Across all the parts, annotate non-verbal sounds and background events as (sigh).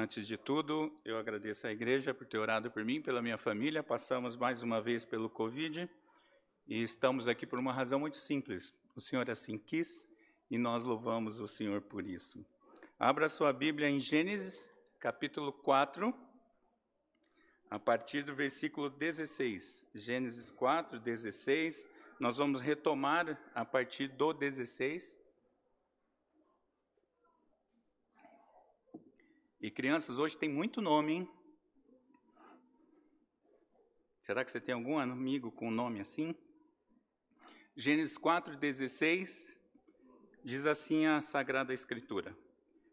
Antes de tudo, eu agradeço à igreja por ter orado por mim, pela minha família. Passamos mais uma vez pelo Covid e estamos aqui por uma razão muito simples. O Senhor assim quis e nós louvamos o Senhor por isso. Abra sua Bíblia em Gênesis, capítulo 4, a partir do versículo 16. Gênesis 4, 16. Nós vamos retomar a partir do 16. E crianças, hoje tem muito nome, hein? Será que você tem algum amigo com nome assim? Gênesis 4,16 diz assim a Sagrada Escritura: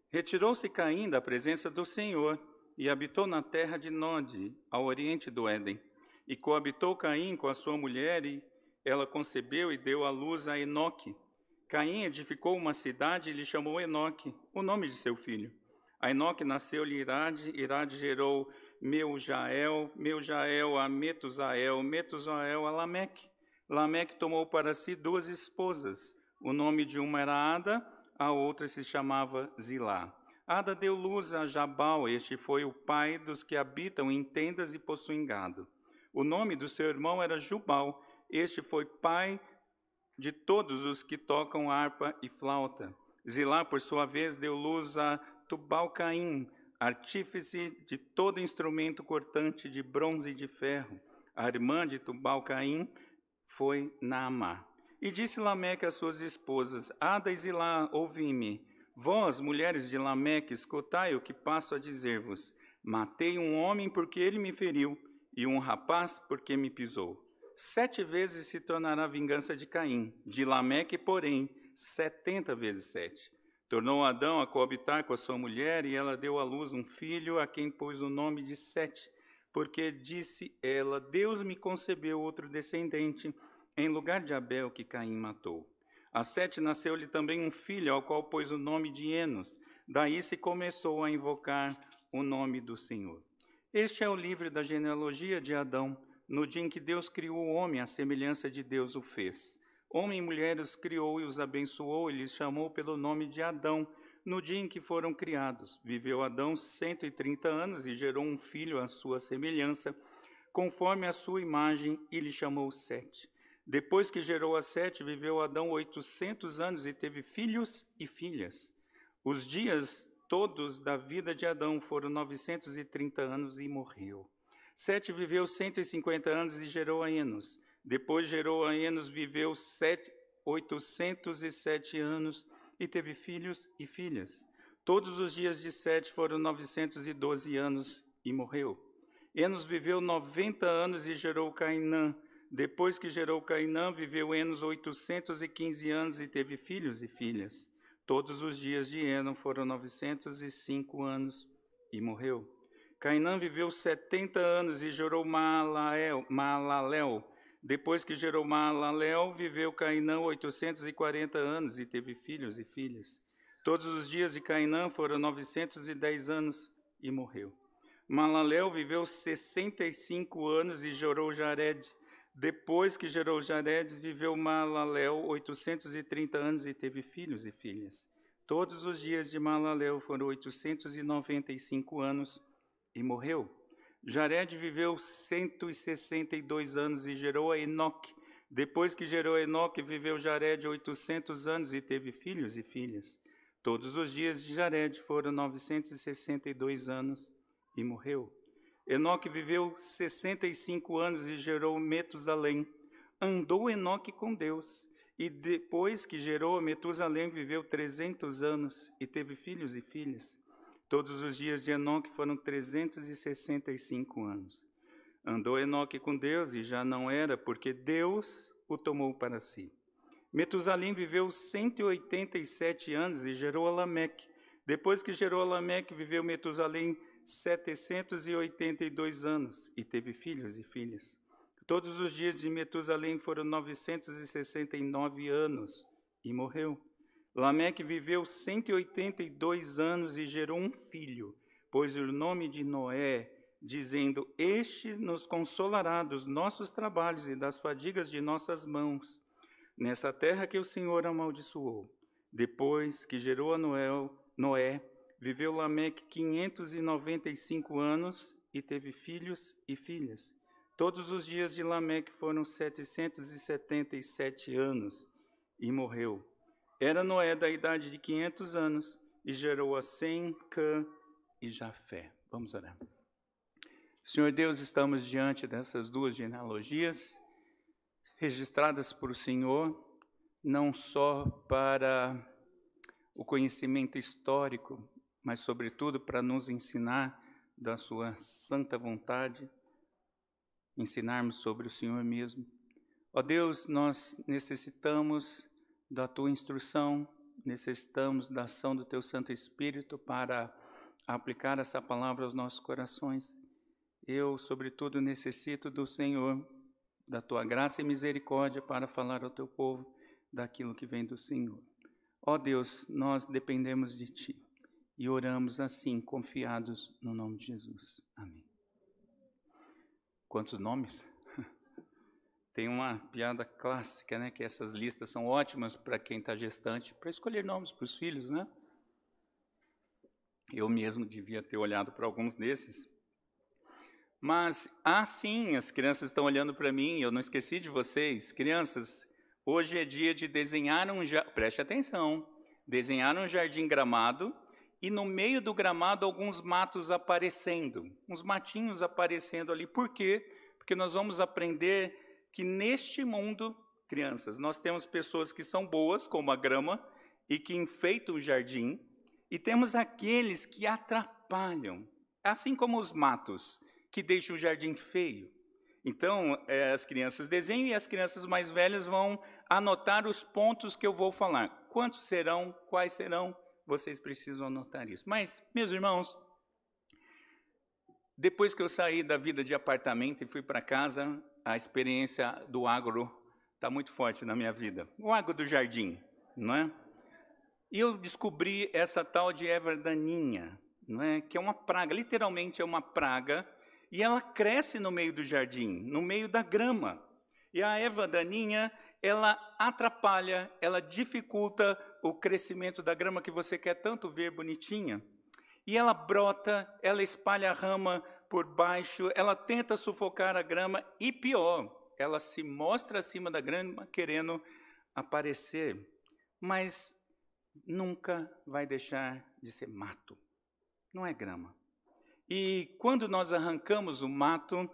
Retirou-se Caim da presença do Senhor e habitou na terra de Nod, ao oriente do Éden. E coabitou Caim com a sua mulher, e ela concebeu e deu à luz a Enoque. Caim edificou uma cidade e lhe chamou Enoque, o nome de seu filho. A Enoque nasceu-lhe Irade, Irade gerou Meujael, Meujael a Metusael, Metusael a Lameque. Lameque tomou para si duas esposas. O nome de uma era Ada, a outra se chamava Zilá. Ada deu luz a Jabal, este foi o pai dos que habitam em tendas e possuem gado. O nome do seu irmão era Jubal, este foi pai de todos os que tocam harpa e flauta. Zilá, por sua vez, deu luz a Tubal-Caim, artífice de todo instrumento cortante de bronze e de ferro. A irmã de Tubal-Caim foi Naamá. E disse Lameque às suas esposas: Ada e Zilá, ouvi-me. Vós, mulheres de Lameque, escutai o que passo a dizer-vos. Matei um homem porque ele me feriu, e um rapaz porque me pisou. Sete vezes se tornará a vingança de Caim, de Lameque, porém, setenta vezes sete. Tornou Adão a coabitar com a sua mulher, e ela deu à luz um filho, a quem pôs o nome de Sete, porque disse ela: Deus me concebeu outro descendente, em lugar de Abel que Caim matou. A Sete nasceu-lhe também um filho, ao qual pôs o nome de Enos. Daí se começou a invocar o nome do Senhor. Este é o livro da genealogia de Adão. No dia em que Deus criou o homem, a semelhança de Deus o fez. Homem e mulher os criou e os abençoou, e lhes chamou pelo nome de Adão, no dia em que foram criados. Viveu Adão cento e trinta anos e gerou um filho à sua semelhança, conforme a sua imagem, e lhe chamou Sete. Depois que gerou a Sete, viveu Adão oitocentos anos e teve filhos e filhas. Os dias todos da vida de Adão foram novecentos e trinta anos e morreu. Sete viveu cento e cinquenta anos e gerou a Enos. Depois gerou a Enos, viveu sete, 807 anos e teve filhos e filhas. Todos os dias de Sete foram 912 anos e morreu. Enos viveu 90 anos e gerou Cainã. Depois que gerou Cainã, viveu Enos 815 anos e teve filhos e filhas. Todos os dias de Enos foram 905 anos e morreu. Cainã viveu 70 anos e gerou Malalel. Malalel. Depois que gerou Maalalel, viveu Cainã 840 anos e teve filhos e filhas. Todos os dias de Cainã foram 910 anos e morreu. Maalalel viveu 65 anos e gerou Jared. Depois que gerou Jared, viveu Maalalel 830 anos e teve filhos e filhas. Todos os dias de Maalalel foram 895 anos e morreu. Jared viveu 162 anos e gerou a Enoque. Depois que gerou Enoque, viveu Jared 800 anos e teve filhos e filhas. Todos os dias de Jared foram 962 anos e morreu. Enoque viveu 65 anos e gerou Metusalém. Andou Enoque com Deus. E depois que gerou Metusalém, viveu 300 anos e teve filhos e filhas. Todos os dias de Enoque foram 365 anos. Andou Enoque com Deus e já não era, porque Deus o tomou para si. Metusalém viveu 187 anos e gerou a Lameque. Depois que gerou a Lameque, viveu Metusalém 782 anos e teve filhos e filhas. Todos os dias de Metusalém foram 969 anos e morreu. Lameque viveu 182 anos e gerou um filho, pôs o nome de Noé, dizendo: Este nos consolará dos nossos trabalhos e das fadigas de nossas mãos, nessa terra que o Senhor amaldiçoou. Depois que gerou a Noé, Noé Viveu Lameque 595 anos e teve filhos e filhas. Todos os dias de Lameque foram 777 anos e morreu. Era Noé da idade de 500 anos e gerou a Sem, Cã e Jafé. Vamos orar. Senhor Deus, estamos diante dessas duas genealogias registradas por o Senhor, não só para o conhecimento histórico, mas, sobretudo, para nos ensinar da Sua santa vontade, ensinarmos sobre o Senhor mesmo. Ó Deus, nós necessitamos da Tua instrução, necessitamos da ação do Teu Santo Espírito para aplicar essa palavra aos nossos corações. Eu, sobretudo, necessito do Senhor, da Tua graça e misericórdia para falar ao Teu povo daquilo que vem do Senhor. Ó Deus, nós dependemos de Ti e oramos assim, confiados no nome de Jesus. Amém. Quantos nomes? Tem uma piada clássica, né? Que essas listas são ótimas para quem está gestante, para escolher nomes para os filhos, né? Eu mesmo devia ter olhado para alguns desses. Mas, ah, sim, as crianças estão olhando para mim, eu não esqueci de vocês. Crianças, hoje é dia de desenhar um. Preste atenção. Desenhar um jardim gramado e no meio do gramado alguns matos aparecendo, uns matinhos aparecendo ali. Por quê? Porque nós vamos aprender que neste mundo, crianças, nós temos pessoas que são boas, como a grama, e que enfeitam o jardim, e temos aqueles que atrapalham, assim como os matos, que deixam o jardim feio. Então, é, as crianças desenham e as crianças mais velhas vão anotar os pontos que eu vou falar. Quantos serão? Quais serão? vocês precisam anotar isso. Mas, meus irmãos, depois que eu saí da vida de apartamento e fui para casa, a experiência do agro está muito forte na minha vida. O agro do jardim, não é? E eu descobri essa tal de erva daninha, não é? Que é uma praga, literalmente é uma praga, e ela cresce no meio do jardim, no meio da grama. E a erva daninha, ela atrapalha, ela dificulta o crescimento da grama que você quer tanto ver bonitinha. E ela brota, ela espalha a rama por baixo, ela tenta sufocar a grama e pior, ela se mostra acima da grama querendo aparecer, mas nunca vai deixar de ser mato. Não é grama. E quando nós arrancamos o mato,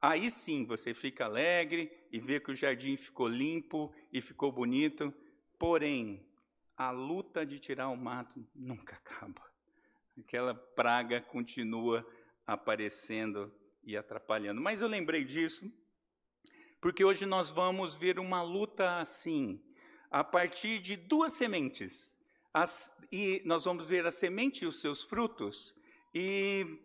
aí sim você fica alegre e vê que o jardim ficou limpo e ficou bonito. Porém, a luta de tirar o mato nunca (laughs) acaba. Aquela praga continua aparecendo e atrapalhando. Mas eu lembrei disso porque hoje nós vamos ver uma luta assim, a partir de duas sementes. As, e nós vamos ver a semente e os seus frutos. E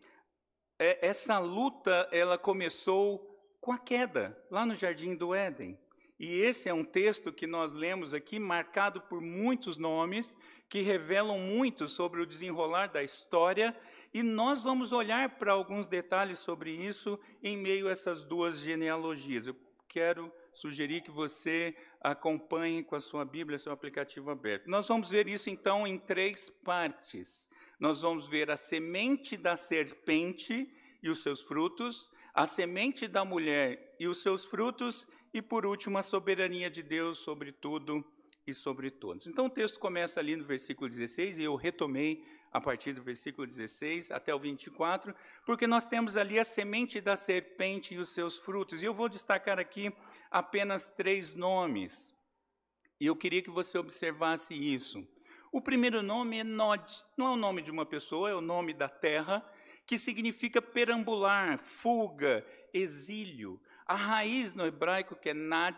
é, essa luta ela começou com a queda lá no jardim do Éden. E esse é um texto que nós lemos aqui, marcado por muitos nomes, que revelam muito sobre o desenrolar da história, e nós vamos olhar para alguns detalhes sobre isso em meio a essas duas genealogias. Eu quero sugerir que você acompanhe com a sua Bíblia, seu aplicativo aberto. Nós vamos ver isso então em três partes. Nós vamos ver a semente da serpente e os seus frutos, a semente da mulher e os seus frutos, e por último, a soberania de Deus sobre tudo e sobre todos. Então o texto começa ali no versículo 16, e eu retomei a partir do versículo 16 até o 24, porque nós temos ali a semente da serpente e os seus frutos. E eu vou destacar aqui apenas três nomes. E eu queria que você observasse isso. O primeiro nome é Nod, não é o nome de uma pessoa, é o nome da terra, que significa perambular, fuga, exílio. A raiz no hebraico, que é nad,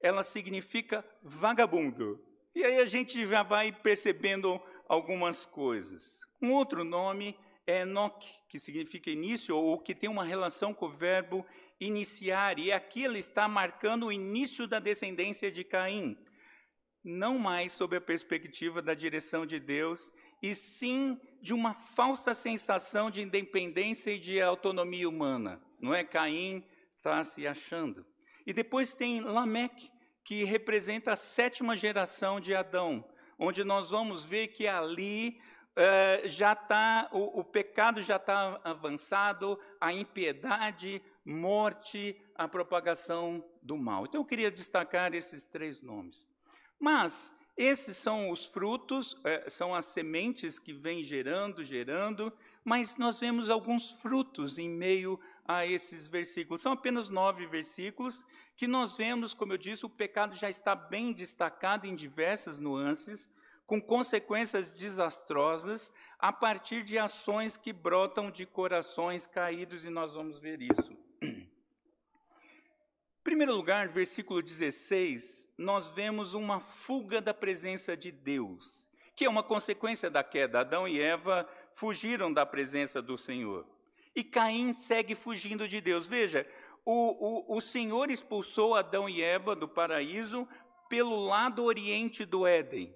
ela significa vagabundo. E aí a gente já vai percebendo algumas coisas. Um outro nome é Enoch, que significa início, ou que tem uma relação com o verbo iniciar. E aqui ele está marcando o início da descendência de Caim. Não mais sob a perspectiva da direção de Deus, e sim de uma falsa sensação de independência e de autonomia humana. Não é Caim está se achando. E depois tem Lameque, que representa a sétima geração de Adão, onde nós vamos ver que ali é, já está, o, o pecado já está avançado, a impiedade, morte, a propagação do mal. Então eu queria destacar esses três nomes. Mas esses são os frutos, é, são as sementes que vêm gerando, gerando, mas nós vemos alguns frutos em meio a esses versículos. São apenas nove versículos que nós vemos, como eu disse, o pecado já está bem destacado em diversas nuances, com consequências desastrosas a partir de ações que brotam de corações caídos, e nós vamos ver isso. Em primeiro lugar, versículo 16, nós vemos uma fuga da presença de Deus, que é uma consequência da queda. Adão e Eva fugiram da presença do Senhor. E Caim segue fugindo de Deus. Veja, o, o, o Senhor expulsou Adão e Eva do paraíso pelo lado oriente do Éden.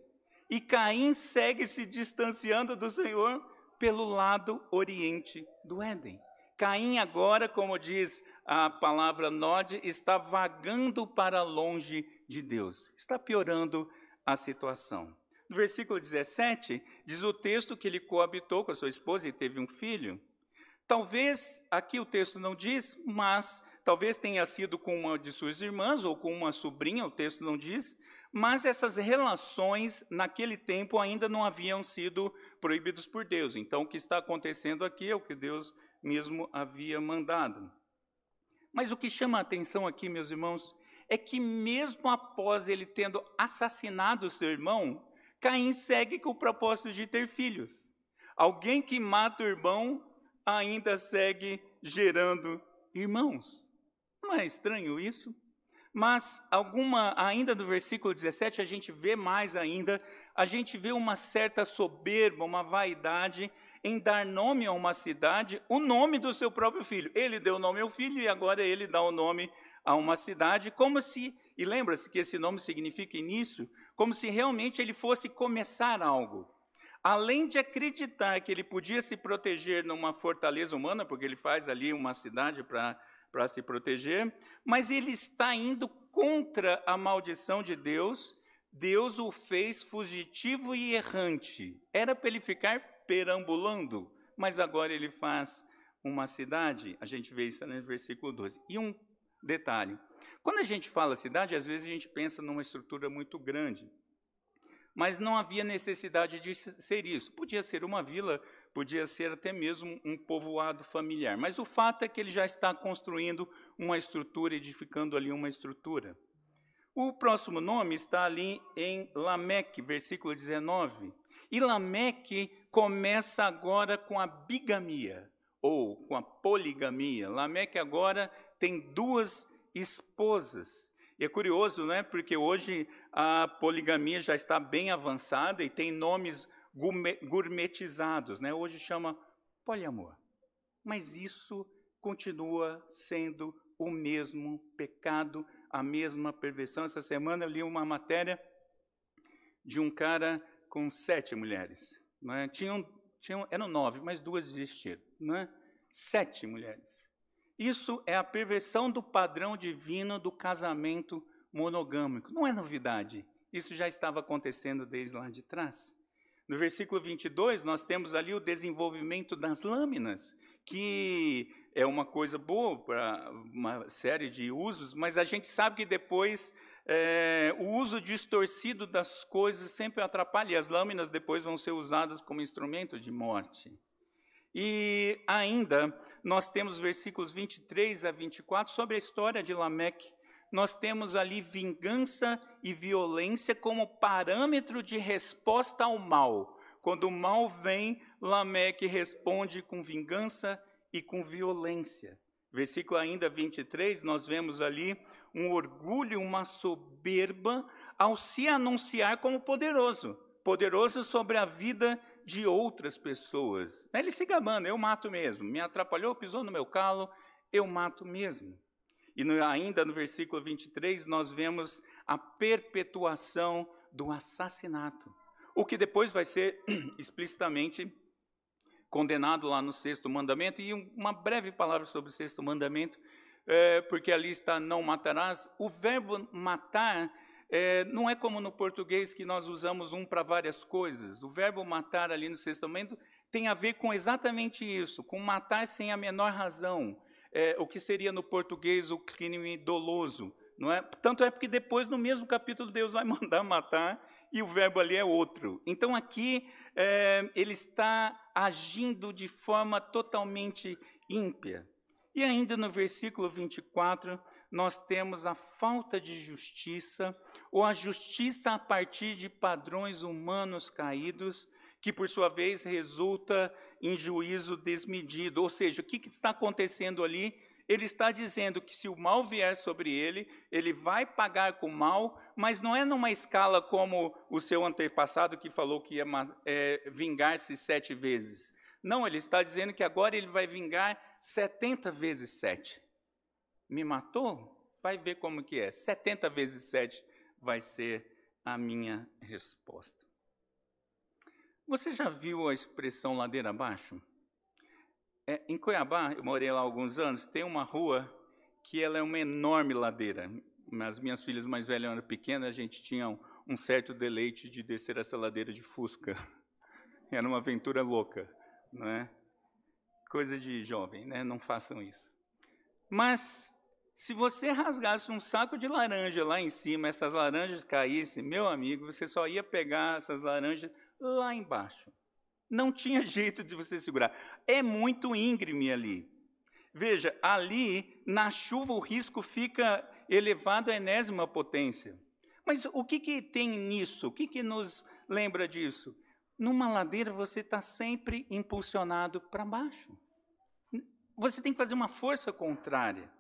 E Caim segue se distanciando do Senhor pelo lado oriente do Éden. Caim agora, como diz a palavra Nod, está vagando para longe de Deus. Está piorando a situação. No versículo 17, diz o texto que ele coabitou com a sua esposa e teve um filho. Talvez, aqui o texto não diz, mas talvez tenha sido com uma de suas irmãs ou com uma sobrinha, o texto não diz, mas essas relações naquele tempo ainda não haviam sido proibidas por Deus. Então, o que está acontecendo aqui é o que Deus mesmo havia mandado. Mas o que chama a atenção aqui, meus irmãos, é que mesmo após ele tendo assassinado seu irmão, Caim segue com o propósito de ter filhos. Alguém que mata o irmão ainda segue gerando irmãos. Não é estranho isso? Mas alguma, ainda no versículo 17, a gente vê mais ainda, a gente vê uma certa soberba, uma vaidade em dar nome a uma cidade, o nome do seu próprio filho. Ele deu nome ao filho e agora ele dá o nome a uma cidade, como se, e lembra-se que esse nome significa início, como se realmente ele fosse começar algo. Além de acreditar que ele podia se proteger numa fortaleza humana, porque ele faz ali uma cidade para se proteger, mas ele está indo contra a maldição de Deus. Deus o fez fugitivo e errante. Era para ele ficar perambulando, mas agora ele faz uma cidade. A gente vê isso no versículo 12. E um detalhe: quando a gente fala cidade, às vezes a gente pensa numa estrutura muito grande. Mas não havia necessidade de ser isso. Podia ser uma vila, podia ser até mesmo um povoado familiar. Mas o fato é que ele já está construindo uma estrutura, edificando ali uma estrutura. O próximo nome está ali em Lameque, versículo 19. E Lameque começa agora com a bigamia, ou com a poligamia. Lameque agora tem duas esposas. E é curioso, né? Porque hoje a poligamia já está bem avançada e tem nomes gourmetizados, né? Hoje chama poliamor. Mas isso continua sendo o mesmo pecado, a mesma perversão. Essa semana eu li uma matéria de um cara com sete mulheres. Não é? tinham, tinham, eram nove, mas duas desistiram. Não é? Sete mulheres. Isso é a perversão do padrão divino do casamento monogâmico. Não é novidade. Isso já estava acontecendo desde lá de trás. No versículo 22, nós temos ali o desenvolvimento das lâminas, que é uma coisa boa para uma série de usos, mas a gente sabe que depois é, o uso distorcido das coisas sempre atrapalha, e as lâminas depois vão ser usadas como instrumento de morte. E ainda, nós temos versículos 23 a 24 sobre a história de Lameque. Nós temos ali vingança e violência como parâmetro de resposta ao mal. Quando o mal vem, Lameque responde com vingança e com violência. Versículo ainda 23, nós vemos ali um orgulho, uma soberba ao se anunciar como poderoso poderoso sobre a vida de outras pessoas. Ele se gabando, eu mato mesmo. Me atrapalhou, pisou no meu calo, eu mato mesmo. E no, ainda no versículo 23, nós vemos a perpetuação do assassinato. O que depois vai ser (clears throat) explicitamente condenado lá no sexto mandamento. E uma breve palavra sobre o sexto mandamento, é, porque ali está não matarás. O verbo matar é, não é como no português que nós usamos um para várias coisas. O verbo matar ali no Sexto Testamento tem a ver com exatamente isso, com matar sem a menor razão, é, o que seria no português o crime doloso. Não é? Tanto é porque depois, no mesmo capítulo, Deus vai (laughs) mandar matar e o verbo ali é outro. Então aqui é, ele está agindo de forma totalmente ímpia. E ainda no versículo 24, nós temos a falta de justiça, ou a justiça a partir de padrões humanos caídos, que por sua vez resulta em juízo desmedido. Ou seja, o que, que está acontecendo ali? Ele está dizendo que se o mal vier sobre ele, ele vai pagar com mal, mas não é numa escala como o seu antepassado que falou que ia é, vingar-se sete vezes. Não, ele está dizendo que agora ele vai vingar setenta vezes sete. Me matou? Vai ver como que é. Setenta vezes sete vai ser a minha resposta. Você já viu a expressão ladeira abaixo? É, em Cuiabá, eu morei lá há alguns anos, tem uma rua que ela é uma enorme ladeira. As minhas filhas mais velhas eram pequenas, a gente tinha um, certo deleite de descer essa ladeira de fusca. (laughs) Era uma aventura louca, não é? Coisa de jovem, né? Não façam isso. Mas se você rasgasse um saco de laranja lá em cima, essas laranjas caíssem, meu amigo, você só ia pegar essas laranjas lá embaixo. Não tinha (laughs) jeito de você segurar. É muito íngreme ali. Veja, ali, na chuva, o risco fica elevado à enésima potência. Mas o que, que tem nisso? O que, que nos lembra disso? Numa ladeira, você está sempre impulsionado para baixo. Você tem que fazer uma força contrária.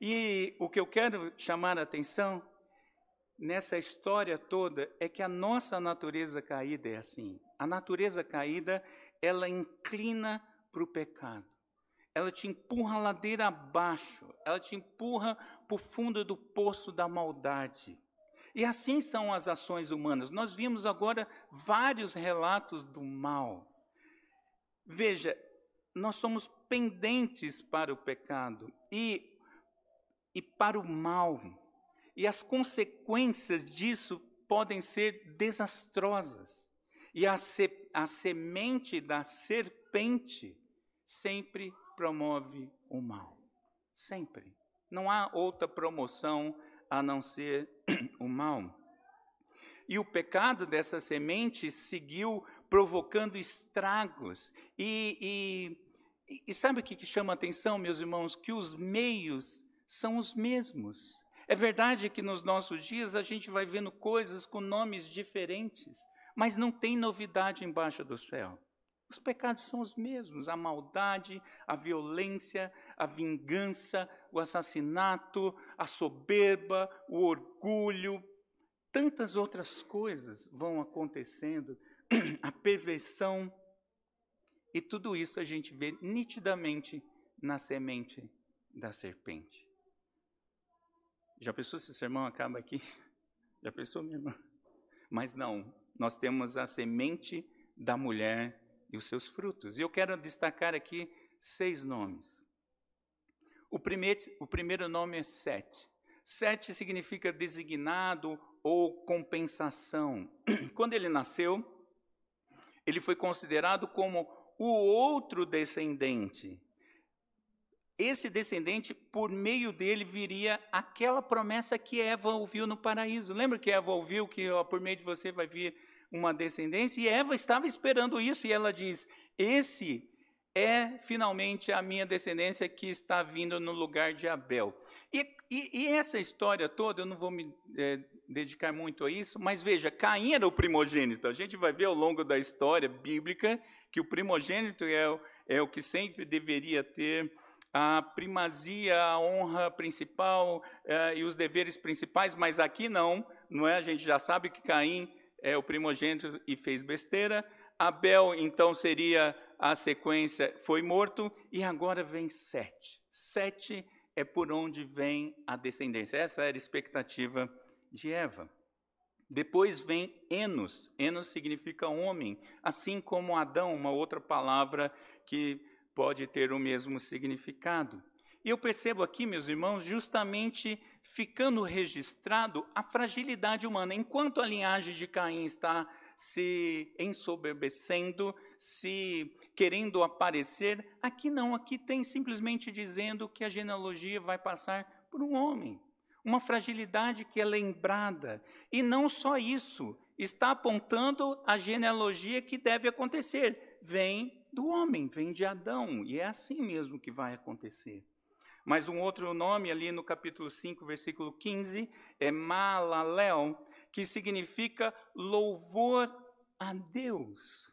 E o que eu quero chamar a atenção nessa história toda é que a nossa natureza caída é assim. A natureza caída, ela inclina para o pecado. Ela te empurra a ladeira abaixo, ela te empurra para o fundo do poço da maldade. E assim são as ações humanas. Nós vimos agora vários relatos do mal. Veja, nós somos pendentes para o pecado e, e para o mal. E as consequências disso podem ser desastrosas. E a, se, a semente da serpente sempre promove o mal. Sempre. Não há outra promoção a não ser (clears throat) o mal. E o pecado dessa semente seguiu provocando estragos. E, e, e sabe o que chama a atenção, meus irmãos? Que os meios são os mesmos. É verdade que nos nossos dias a gente vai vendo coisas com nomes diferentes, mas não tem novidade embaixo do céu. Os pecados são os mesmos: a maldade, a violência, a vingança, o assassinato, a soberba, o orgulho, tantas outras coisas vão acontecendo, (clears throat) a perversão, e tudo isso a gente vê nitidamente na semente da serpente. Já pensou se o sermão acaba aqui? (laughs) Já pensou, minha irmã? Mas não, nós temos a semente da mulher e os seus frutos. E eu quero destacar aqui seis nomes. O primeiro, o primeiro nome é Sete. Sete significa designado ou compensação. (clears throat) Quando ele nasceu, ele foi considerado como o outro descendente esse descendente, por meio dele, viria aquela promessa que Eva ouviu no paraíso. Lembra que Eva ouviu que ó, por meio de você vai vir uma descendência? E Eva estava esperando isso, e ela diz: Esse é finalmente a minha descendência que está vindo no lugar de Abel. E, e, e essa história toda, eu não vou me é, dedicar muito a isso, mas veja, Caim era o primogênito. A gente vai ver ao longo da história bíblica que o primogênito é, é o que sempre deveria ter a primazia, a honra principal eh, e os deveres principais, mas aqui não, não é? A gente já sabe que Caim é o primogênito e fez besteira. Abel, então, seria a sequência, foi morto, e agora vem Sete. Sete é por onde vem a descendência. Essa era a expectativa de Eva. Depois vem Enos. Enos significa homem, assim como Adão, uma outra palavra que pode ter o mesmo significado. E eu percebo aqui, meus irmãos, justamente ficando registrado a fragilidade humana. Enquanto a linhagem de Caim está se ensoberbecendo, se querendo aparecer, aqui não, aqui tem simplesmente dizendo que a genealogia vai passar por um homem. Uma fragilidade que é lembrada. E não só isso, está apontando a genealogia que deve acontecer. Vem do homem, vem de Adão, e é assim mesmo que vai acontecer. Mas um outro nome ali no capítulo 5, versículo 15, é Malalel, que significa louvor a Deus.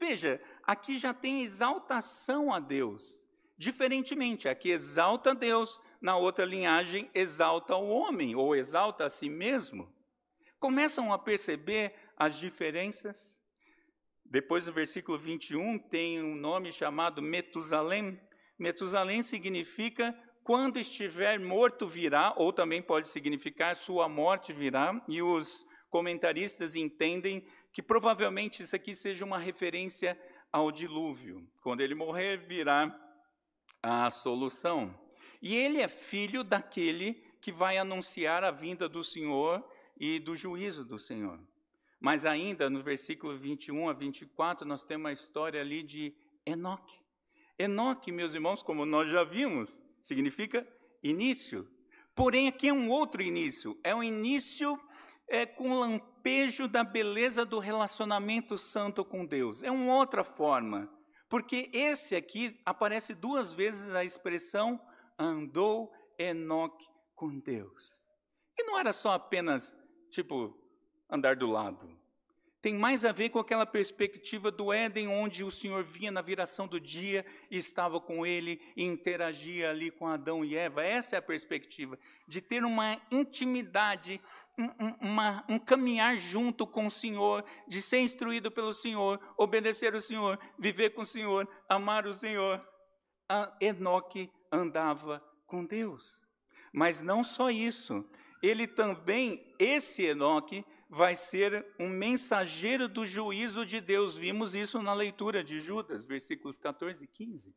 Veja, aqui já tem exaltação a Deus. Diferentemente, aqui exalta a Deus, na outra linhagem exalta o homem, ou exalta a si mesmo. Começam a perceber as diferenças? Depois, no versículo 21, tem um nome chamado Metusalém. Metusalém significa quando estiver morto virá, ou também pode significar sua morte virá, e os comentaristas entendem que provavelmente isso aqui seja uma referência ao dilúvio. Quando ele morrer, virá a solução. E ele é filho daquele que vai anunciar a vinda do Senhor e do juízo do Senhor. Mas ainda no versículo 21 a 24, nós temos a história ali de Enoque. Enoque, meus irmãos, como nós já vimos, significa início. Porém, aqui é um outro início. É um início é, com lampejo da beleza do relacionamento santo com Deus. É uma outra forma. Porque esse aqui aparece duas vezes a expressão andou Enoque com Deus. E não era só apenas, tipo, andar do lado tem mais a ver com aquela perspectiva do Éden, onde o Senhor vinha na viração do dia e estava com ele e interagia ali com Adão e Eva. Essa é a perspectiva, de ter uma intimidade, um, uma, um caminhar junto com o Senhor, de ser instruído pelo Senhor, obedecer o Senhor, viver com o Senhor, amar o Senhor. A Enoque andava com Deus. Mas não só isso, ele também, esse Enoque, vai ser um mensageiro do juízo de Deus. Vimos isso na leitura de Judas, versículos 14 e 15.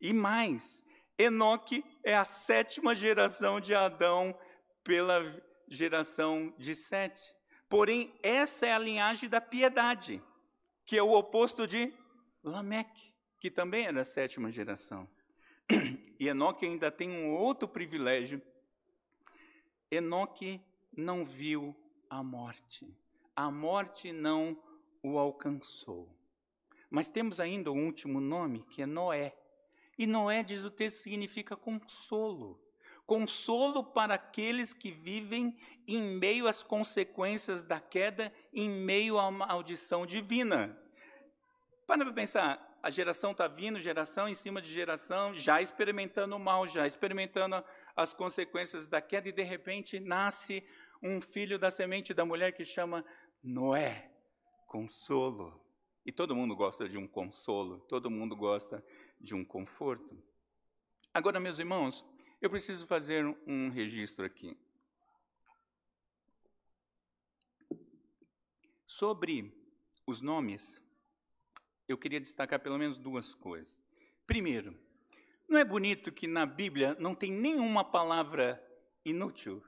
E mais, Enoque é a sétima geração de Adão pela geração de Sete. Porém, essa é a linhagem da piedade, que é o oposto de Lameque, que também era a sétima geração. (clears throat) E Enoque ainda tem um outro privilégio. Enoque não viu a morte. A morte não o alcançou. Mas temos ainda o último nome, que é Noé. E Noé, diz o texto, significa consolo. Consolo para aqueles que vivem em meio às consequências da queda, em meio à maldição divina. Para pensar, a geração está vindo, geração em cima de geração, já experimentando o mal, já experimentando as consequências da queda, e de repente nasce um filho da semente da mulher que chama Noé, consolo. E todo mundo gosta de um consolo, todo mundo gosta de um conforto. Agora, meus irmãos, eu preciso fazer um registro aqui. Sobre os nomes, eu queria destacar pelo menos duas coisas. Primeiro, não é bonito que na Bíblia não tem nenhuma palavra inútil?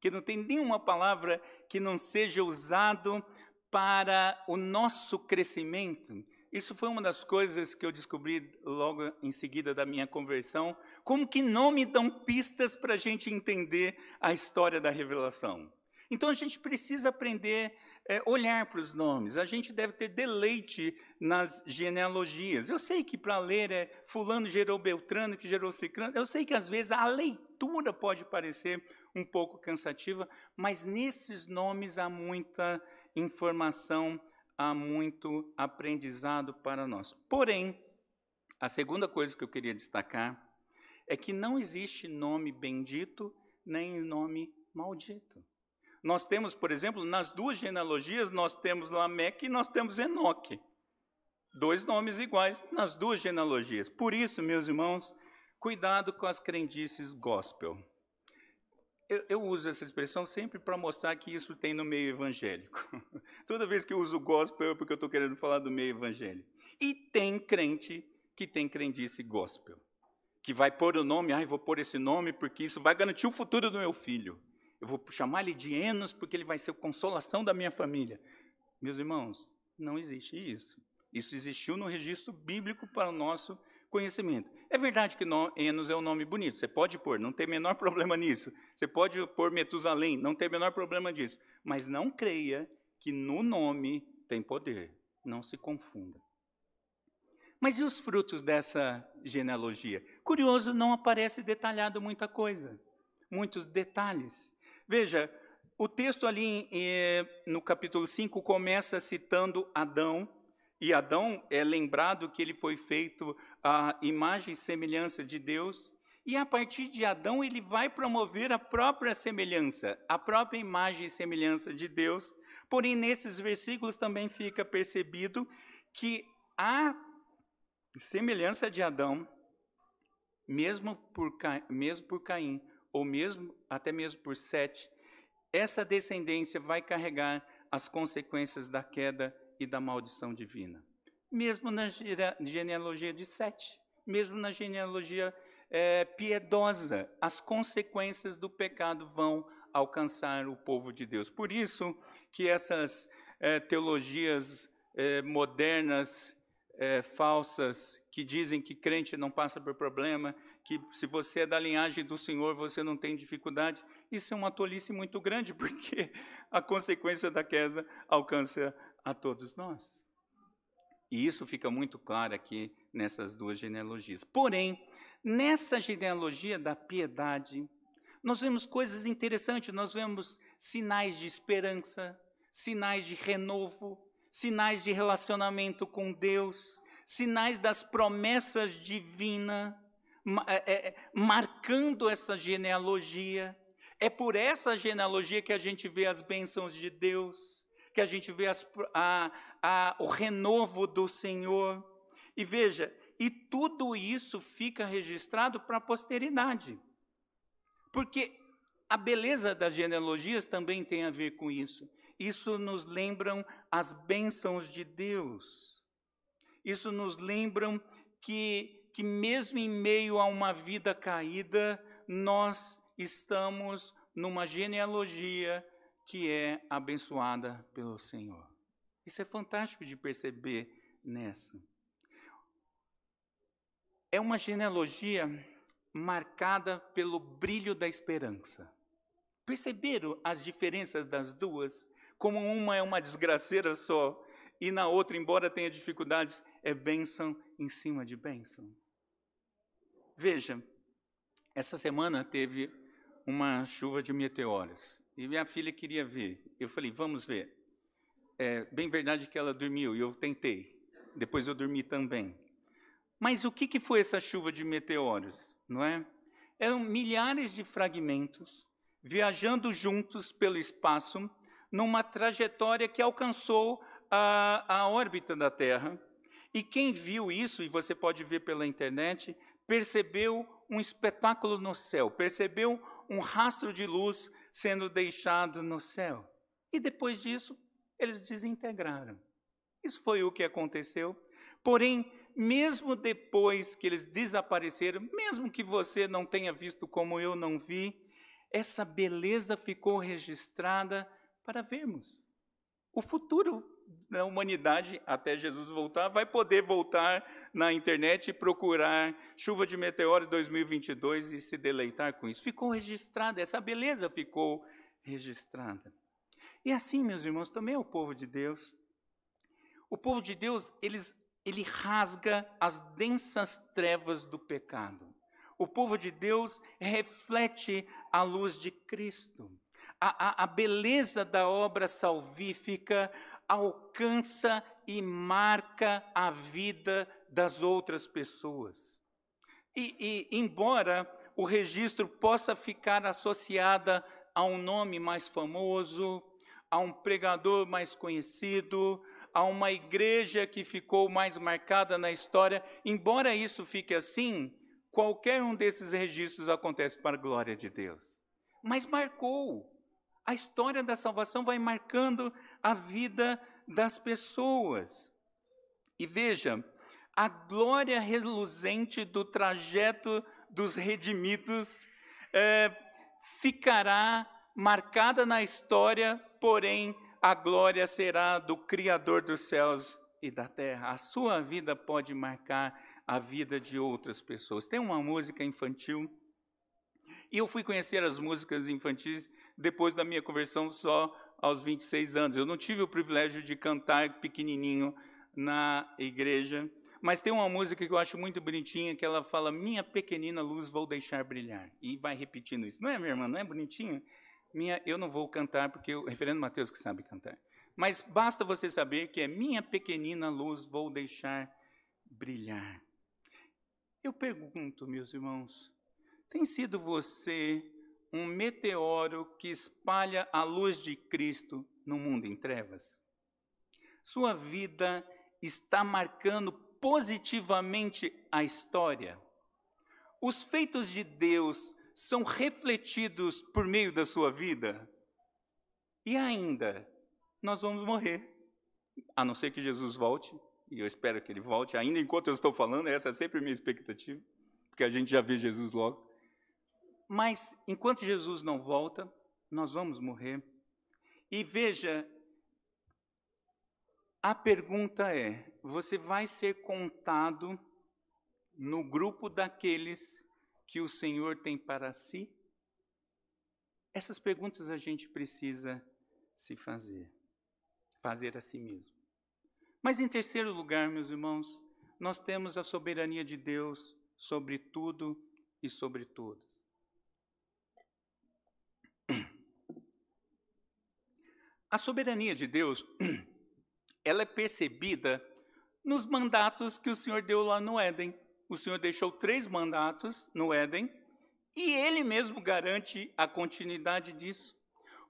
Que não tem nenhuma palavra que não seja usado para o nosso crescimento. Isso foi uma das coisas que eu descobri logo em seguida da minha conversão. Como que nome dão pistas para a gente entender a história da revelação? Então a gente precisa aprender é, olhar para os nomes. A gente deve ter deleite nas genealogias. Eu sei que para ler é fulano gerou Beltrano, que gerou Cicrano. Eu sei que às vezes a leitura pode parecer um pouco cansativa, mas nesses nomes há muita informação, há muito aprendizado para nós. Porém, a segunda coisa que eu queria destacar é que não existe nome bendito nem nome maldito. Nós temos, por exemplo, nas duas genealogias, nós temos Lameque e nós temos Enoque. Dois nomes iguais nas duas genealogias. Por isso, meus irmãos, cuidado com as crendices gospel eu, eu, uso essa expressão sempre para mostrar que isso tem no meio evangélico. (laughs) Toda vez que eu uso gospel é porque eu estou querendo falar do meio evangélico. E tem crente que tem crendice gospel. que vai pôr o nome, ai, vou pôr esse nome porque isso vai garantir o futuro do meu filho. Eu vou chamar ele de Enos porque ele vai ser a consolação da minha família. Meus irmãos, não existe isso. Isso existiu no registro bíblico para o nosso conhecimento. É verdade que Enos é um nome bonito, você pode pôr, não tem menor (laughs) problema nisso. Você pode pôr Metusalém, não tem menor problema disso. Mas não creia que no nome tem poder. Não se confunda. Mas e os frutos dessa genealogia? Curioso, não aparece detalhado muita coisa, muitos detalhes. Veja, o texto ali eh, no capítulo 5 começa citando Adão, e Adão é lembrado que ele foi feito a imagem e semelhança de Deus, e a partir de Adão ele vai promover a própria semelhança, a própria imagem e semelhança de Deus. Porém, nesses versículos também fica percebido que a semelhança de Adão, mesmo por, mesmo por Caim, ou mesmo até mesmo por Sete, essa descendência vai carregar as consequências da queda e da maldição divina. Mesmo na genealogia de Sete, mesmo na genealogia é, piedosa, as consequências do pecado vão alcançar o povo de Deus. Por isso que essas é, teologias é, modernas é, falsas que dizem que crente não passa por problema, que se você é da linhagem do Senhor você não tem dificuldade. Isso é uma tolice muito grande, (laughs) porque a consequência da queda alcança a todos nós. E isso fica muito claro aqui nessas duas genealogias. Porém, nessa genealogia da piedade, nós vemos coisas interessantes, nós vemos sinais de esperança, sinais de renovo, sinais de relacionamento com Deus, sinais das promessas divinas, é, é, marcando essa genealogia. É por essa genealogia que a gente vê as bênçãos de Deus, que a gente vê as, a, a, o renovo do Senhor. E veja, e tudo isso fica registrado para a posteridade. Porque a beleza das genealogias também tem a ver com isso. Isso nos lembram as bênçãos de Deus. Isso nos lembram que, que mesmo em meio a uma vida caída, nós estamos numa genealogia que é abençoada pelo Senhor. Isso é fantástico de perceber nessa. É uma genealogia marcada pelo brilho da esperança. Perceberam as diferenças das duas? como uma é uma desgraceira só, e na outra, embora tenha dificuldades, é bênção em cima de bênção. Veja, essa semana teve uma chuva de meteoros, e minha filha queria ver. Eu falei, vamos ver. É bem verdade que ela dormiu, e eu tentei. Depois eu dormi também. Mas o que, que foi essa chuva de meteoros, não é? Eram milhares de fragmentos viajando juntos pelo espaço numa trajetória que alcançou a, a órbita da Terra. E quem viu isso, e você pode ver pela internet, percebeu um espetáculo no céu, percebeu um rastro de luz sendo deixado no céu. E depois disso, eles desintegraram. Isso foi o que aconteceu. Porém, mesmo depois que eles desapareceram, mesmo que você não tenha visto como eu não vi, essa beleza ficou registrada para vermos. O futuro da humanidade, até Jesus voltar, vai poder voltar na internet e procurar chuva de meteoro 2022 e se deleitar com isso. Ficou registrada, essa beleza ficou registrada. E assim, meus irmãos, também é o povo de Deus. O povo de Deus, eles, ele rasga as densas trevas do pecado. O povo de Deus reflete a luz de Cristo a, a, a beleza da obra salvífica alcança e marca a vida das outras pessoas. E, e, embora o registro possa ficar associada a um nome mais famoso, a um pregador mais conhecido, a uma igreja que ficou mais marcada na história, embora isso fique assim, qualquer um desses registros acontece para a glória de Deus. Mas marcou a história da salvação vai marcando a vida das pessoas. E veja, a glória reluzente do trajeto dos redimidos é, ficará marcada na história, porém a glória será do Criador dos céus e da terra. A sua vida pode marcar a vida de outras pessoas. Tem uma música infantil, e eu fui conhecer as músicas infantis depois da minha conversão só aos 26 anos. Eu não tive o privilégio de cantar pequenininho na igreja, mas tem uma música que eu acho muito bonitinha que ela fala: Minha pequenina luz vou deixar brilhar. E vai repetindo isso. Não é, minha irmã? Não é bonitinho? Minha, eu não vou cantar porque o reverendo Mateus que sabe cantar. Mas basta você saber que é minha pequenina luz vou deixar brilhar. Eu pergunto, meus irmãos, tem sido você um meteoro que espalha a luz de Cristo no mundo em trevas? Sua vida está marcando positivamente a história? Os feitos de Deus são refletidos por meio da sua vida? E ainda, nós vamos morrer, a não ser que Jesus volte, e eu espero que ele volte, ainda enquanto eu estou falando, essa é sempre a minha expectativa, porque a gente já vê Jesus logo. Mas enquanto Jesus não volta, nós vamos morrer. E veja, a pergunta é: você vai ser contado no grupo daqueles que o Senhor tem para si? Essas perguntas a gente precisa se fazer, fazer a si mesmo. Mas em terceiro lugar, meus irmãos, nós temos a soberania de Deus sobre tudo e sobre todos. A soberania de Deus, (clears throat) ela é percebida nos mandatos que o Senhor deu lá no Éden. O Senhor deixou três mandatos no Éden e ele mesmo garante a continuidade disso.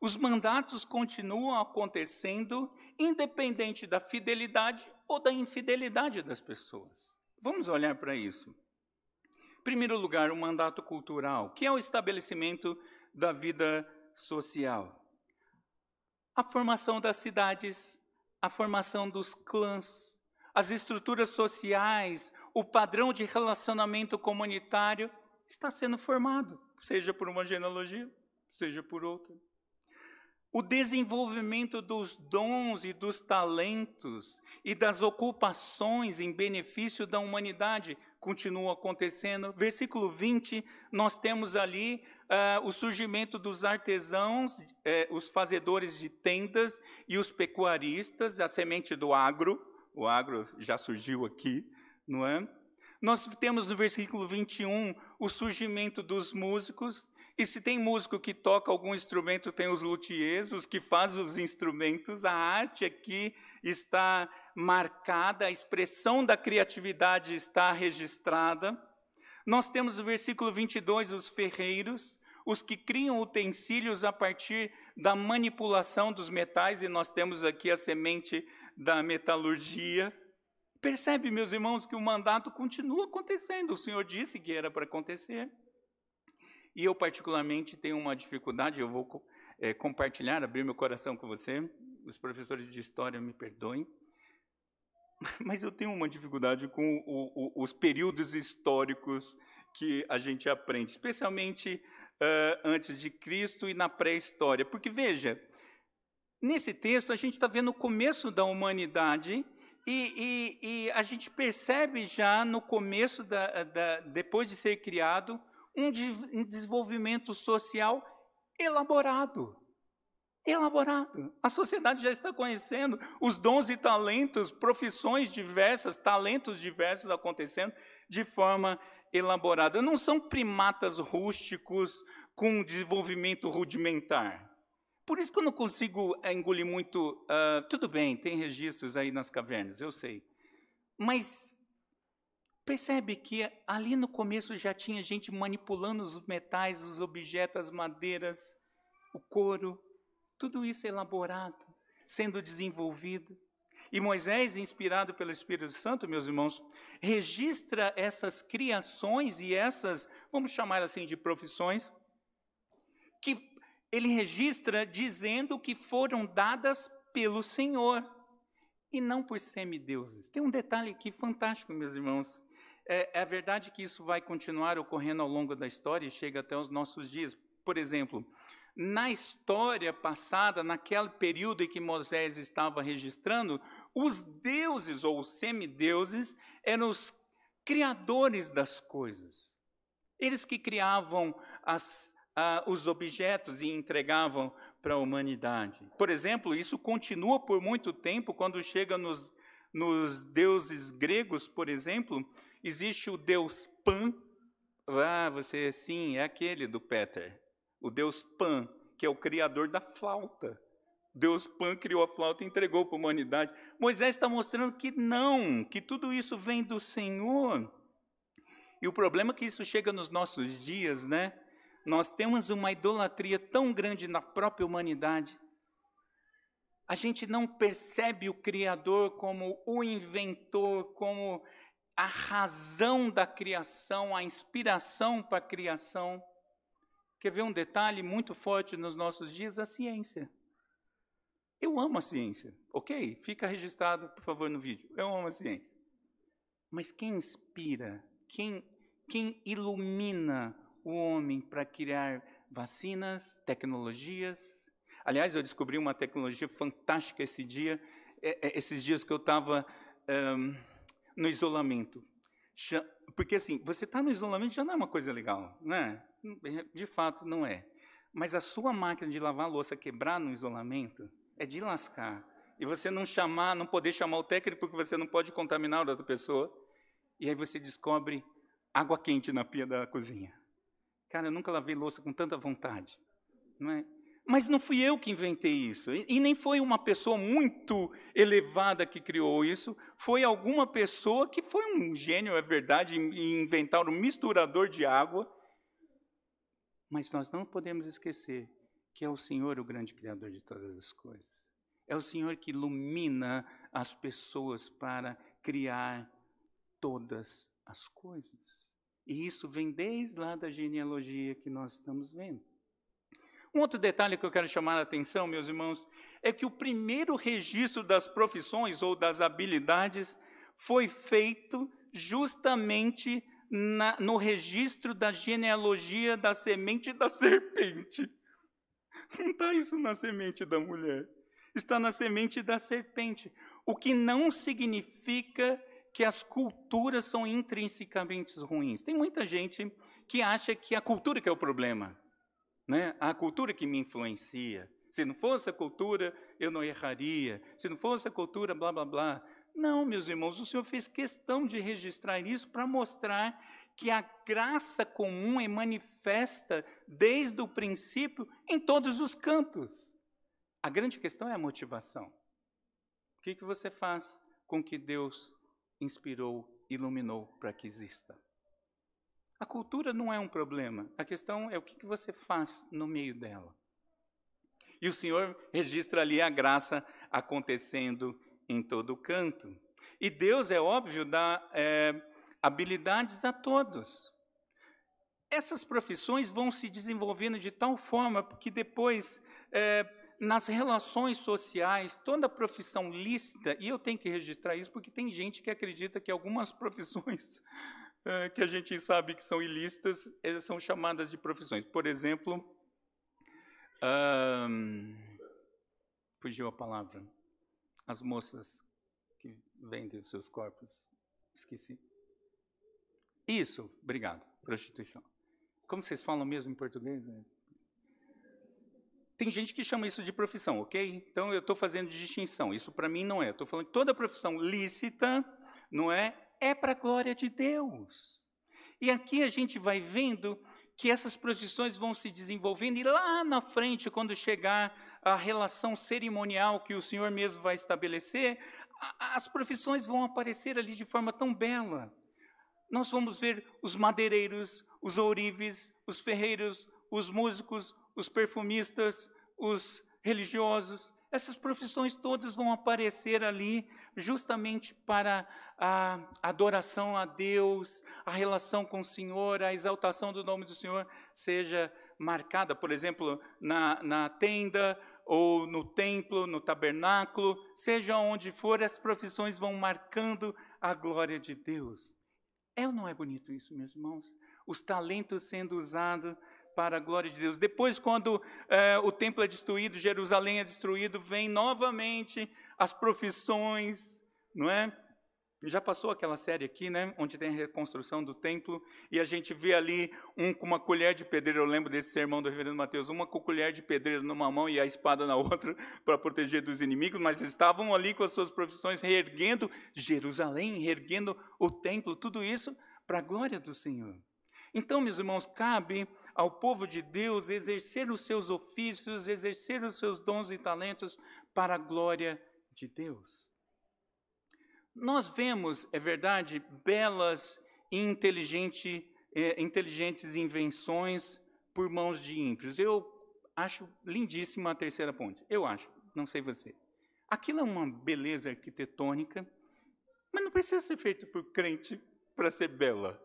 Os mandatos continuam acontecendo independente da fidelidade ou da infidelidade das pessoas. Vamos olhar para isso. Em primeiro lugar, o mandato cultural, que é o estabelecimento da vida social a formação das cidades, a formação dos clãs, as estruturas sociais, o padrão de relacionamento comunitário está sendo formado, seja por uma genealogia, seja por outra. O desenvolvimento dos dons e dos talentos e das ocupações em benefício da humanidade continua acontecendo. Versículo 20, nós temos ali uh, o surgimento dos artesãos, eh, os fazedores de tendas e os pecuaristas, a semente do agro. O agro já surgiu aqui, não é? Nós temos no versículo 21 o surgimento dos músicos. E se tem músico que toca algum instrumento, tem os luthiers, os que fazem os instrumentos. A arte aqui está marcada, a expressão da criatividade está registrada. Nós temos no versículo 22 os ferreiros, os que criam utensílios a partir da manipulação dos metais, e nós temos aqui a semente da metalurgia. Percebe, meus irmãos, que o mandato continua acontecendo. O Senhor disse que era para acontecer. E eu, particularmente, tenho uma dificuldade, eu vou é, compartilhar, abrir meu coração com você. Os professores de história me perdoem. (laughs) Mas eu tenho uma dificuldade com o, o, os períodos históricos que a gente aprende, especialmente uh, antes de Cristo e na pré-história. Porque, veja, nesse texto a gente está vendo o começo da humanidade e, e, e, a gente percebe já no começo, da, da, depois de ser criado, um, de, um desenvolvimento social elaborado. Elaborado. A sociedade já está conhecendo os dons e talentos, profissões diversas, talentos diversos acontecendo de forma elaborada. Não são primatas rústicos com desenvolvimento rudimentar. Por isso que eu não consigo eh, engolir muito. Uh, tudo bem, tem registros aí nas cavernas, eu sei. Mas percebe que ali no começo já tinha gente manipulando os metais, os objetos, as madeiras, o couro, tudo isso elaborado, sendo desenvolvido. E Moisés, inspirado pelo Espírito Santo, meus irmãos, registra essas criações e essas, vamos chamar assim de profissões, que ele registra dizendo que foram dadas pelo Senhor. e não por semideuses. Tem um detalhe aqui fantástico, meus irmãos. É, é verdade que isso vai continuar ocorrendo ao longo da história e chega até os nossos dias. Por exemplo, na história passada, naquele período em que Moisés estava registrando, os deuses ou os semideuses eram os criadores das coisas. Eles que criavam as, os objetos e entregavam para a humanidade. Por exemplo, isso continua por muito tempo quando chega nos, nos deuses gregos, por exemplo, existe o deus Pan. Ah, você sim, é aquele do Peter. O deus Pan, que é o criador da flauta. Deus Pan criou a flauta e entregou para a humanidade. Moisés está mostrando que não, que tudo isso vem do Senhor. E o problema é que isso chega nos nossos dias, né? Nós temos uma idolatria tão grande na própria humanidade. A gente não percebe o Criador como o inventor, como a razão da criação, a inspiração para a criação. Quer ver um detalhe muito forte nos nossos dias? A ciência. Eu amo a ciência, ok? Fica registrado, por favor, no vídeo. Eu amo a ciência. Mas quem inspira, quem, quem ilumina o homem para criar vacinas, tecnologias? Aliás, eu descobri uma tecnologia fantástica esse dia, é, é, esses dias que eu estava um, no isolamento. Porque assim, você está no isolamento já não é uma coisa legal, né? De fato, não é. Mas a sua máquina de lavar louça quebrar no isolamento é de lascar. E você não chamar, não poder chamar o técnico porque você não pode contaminar outra pessoa. E aí você descobre água quente na pia da cozinha. Cara, eu nunca lavei louça com tanta vontade. Não é? Mas não fui eu que inventei isso. E, nem foi uma pessoa muito elevada que criou isso. Foi alguma pessoa que foi um gênio, é verdade, em inventar um misturador de água. Mas nós não podemos esquecer que é o Senhor o grande Criador de todas as coisas. É o Senhor que ilumina as pessoas para criar todas as coisas. E isso vem desde lá da genealogia que nós estamos vendo. Um outro detalhe que eu quero chamar a atenção, meus irmãos, é que o primeiro registro das profissões ou das habilidades foi feito justamente na, no registro da genealogia da semente da serpente. (laughs) Não está isso na semente da mulher. Está na semente da serpente. O que não significa que as culturas são intrinsecamente ruins. Tem muita gente que acha que a cultura que é o problema, né? A cultura que me influencia. Se não fosse a cultura, eu não erraria. Se não fosse a cultura, blá blá blá. Não, meus irmãos, o Senhor fez questão de registrar isso para mostrar que a graça comum é manifesta desde o princípio em todos os cantos. A grande questão é a motivação. O que, que você faz com que Deus inspirou, iluminou para que exista. A cultura não é um problema, a questão é o que você faz no meio dela. E o Senhor registra ali a graça acontecendo em todo canto. E Deus, é óbvio, dá é, habilidades a todos. Essas profissões vão se desenvolvendo de tal forma que depois é, nas relações sociais, toda profissão lícita, e eu tenho que registrar isso porque tem gente que acredita que algumas (laughs) profissões é, que a gente sabe que são ilícitas, elas são chamadas de profissões. Por exemplo, fugiu a palavra, as moças que vendem os seus corpos, esqueci. Isso, obrigado, prostituição. Como vocês falam mesmo em português? Né? Tem gente que chama isso de profissão, ok? Então eu estou fazendo distinção. Isso para mim não é. Estou falando que toda profissão lícita, não é? É para a glória de Deus. E aqui a gente vai vendo que essas profissões vão se desenvolvendo e lá na frente, quando chegar a relação cerimonial que o Senhor mesmo vai estabelecer, as profissões vão aparecer ali de forma tão bela. Nós vamos ver os madeireiros, os ourives, os ferreiros, os músicos, os perfumistas, os religiosos, essas profissões todas vão aparecer ali justamente para a adoração a Deus, a relação com o Senhor, a exaltação do nome do Senhor seja marcada, por exemplo, na, na tenda ou no templo, no tabernáculo, seja onde for, as profissões vão marcando a glória de Deus. É ou não é bonito isso, meus irmãos? Os talentos sendo usados para a glória de Deus. Depois, quando é, o templo é destruído, Jerusalém é destruído, vem novamente as profissões, não é? Já passou aquela série aqui, né, onde tem a reconstrução do templo, e a gente vê ali um com uma colher de pedreiro, eu lembro desse sermão do reverendo Mateus, uma com colher de pedreiro numa mão e a espada na (laughs) outra, para proteger dos inimigos, mas estavam ali com as suas profissões, reerguendo Jerusalém, reerguendo o templo, tudo isso para a glória do Senhor. Então, meus irmãos, cabe ao povo de Deus exercer os seus ofícios, exercer os seus dons e talentos para a glória de Deus. Nós vemos, é verdade, belas e inteligente, é, inteligentes invenções por mãos de ímpios. Eu acho lindíssima a terceira ponte. Eu acho, não sei você. Aquilo é uma beleza arquitetônica, mas não precisa ser feito por crente para ser bela.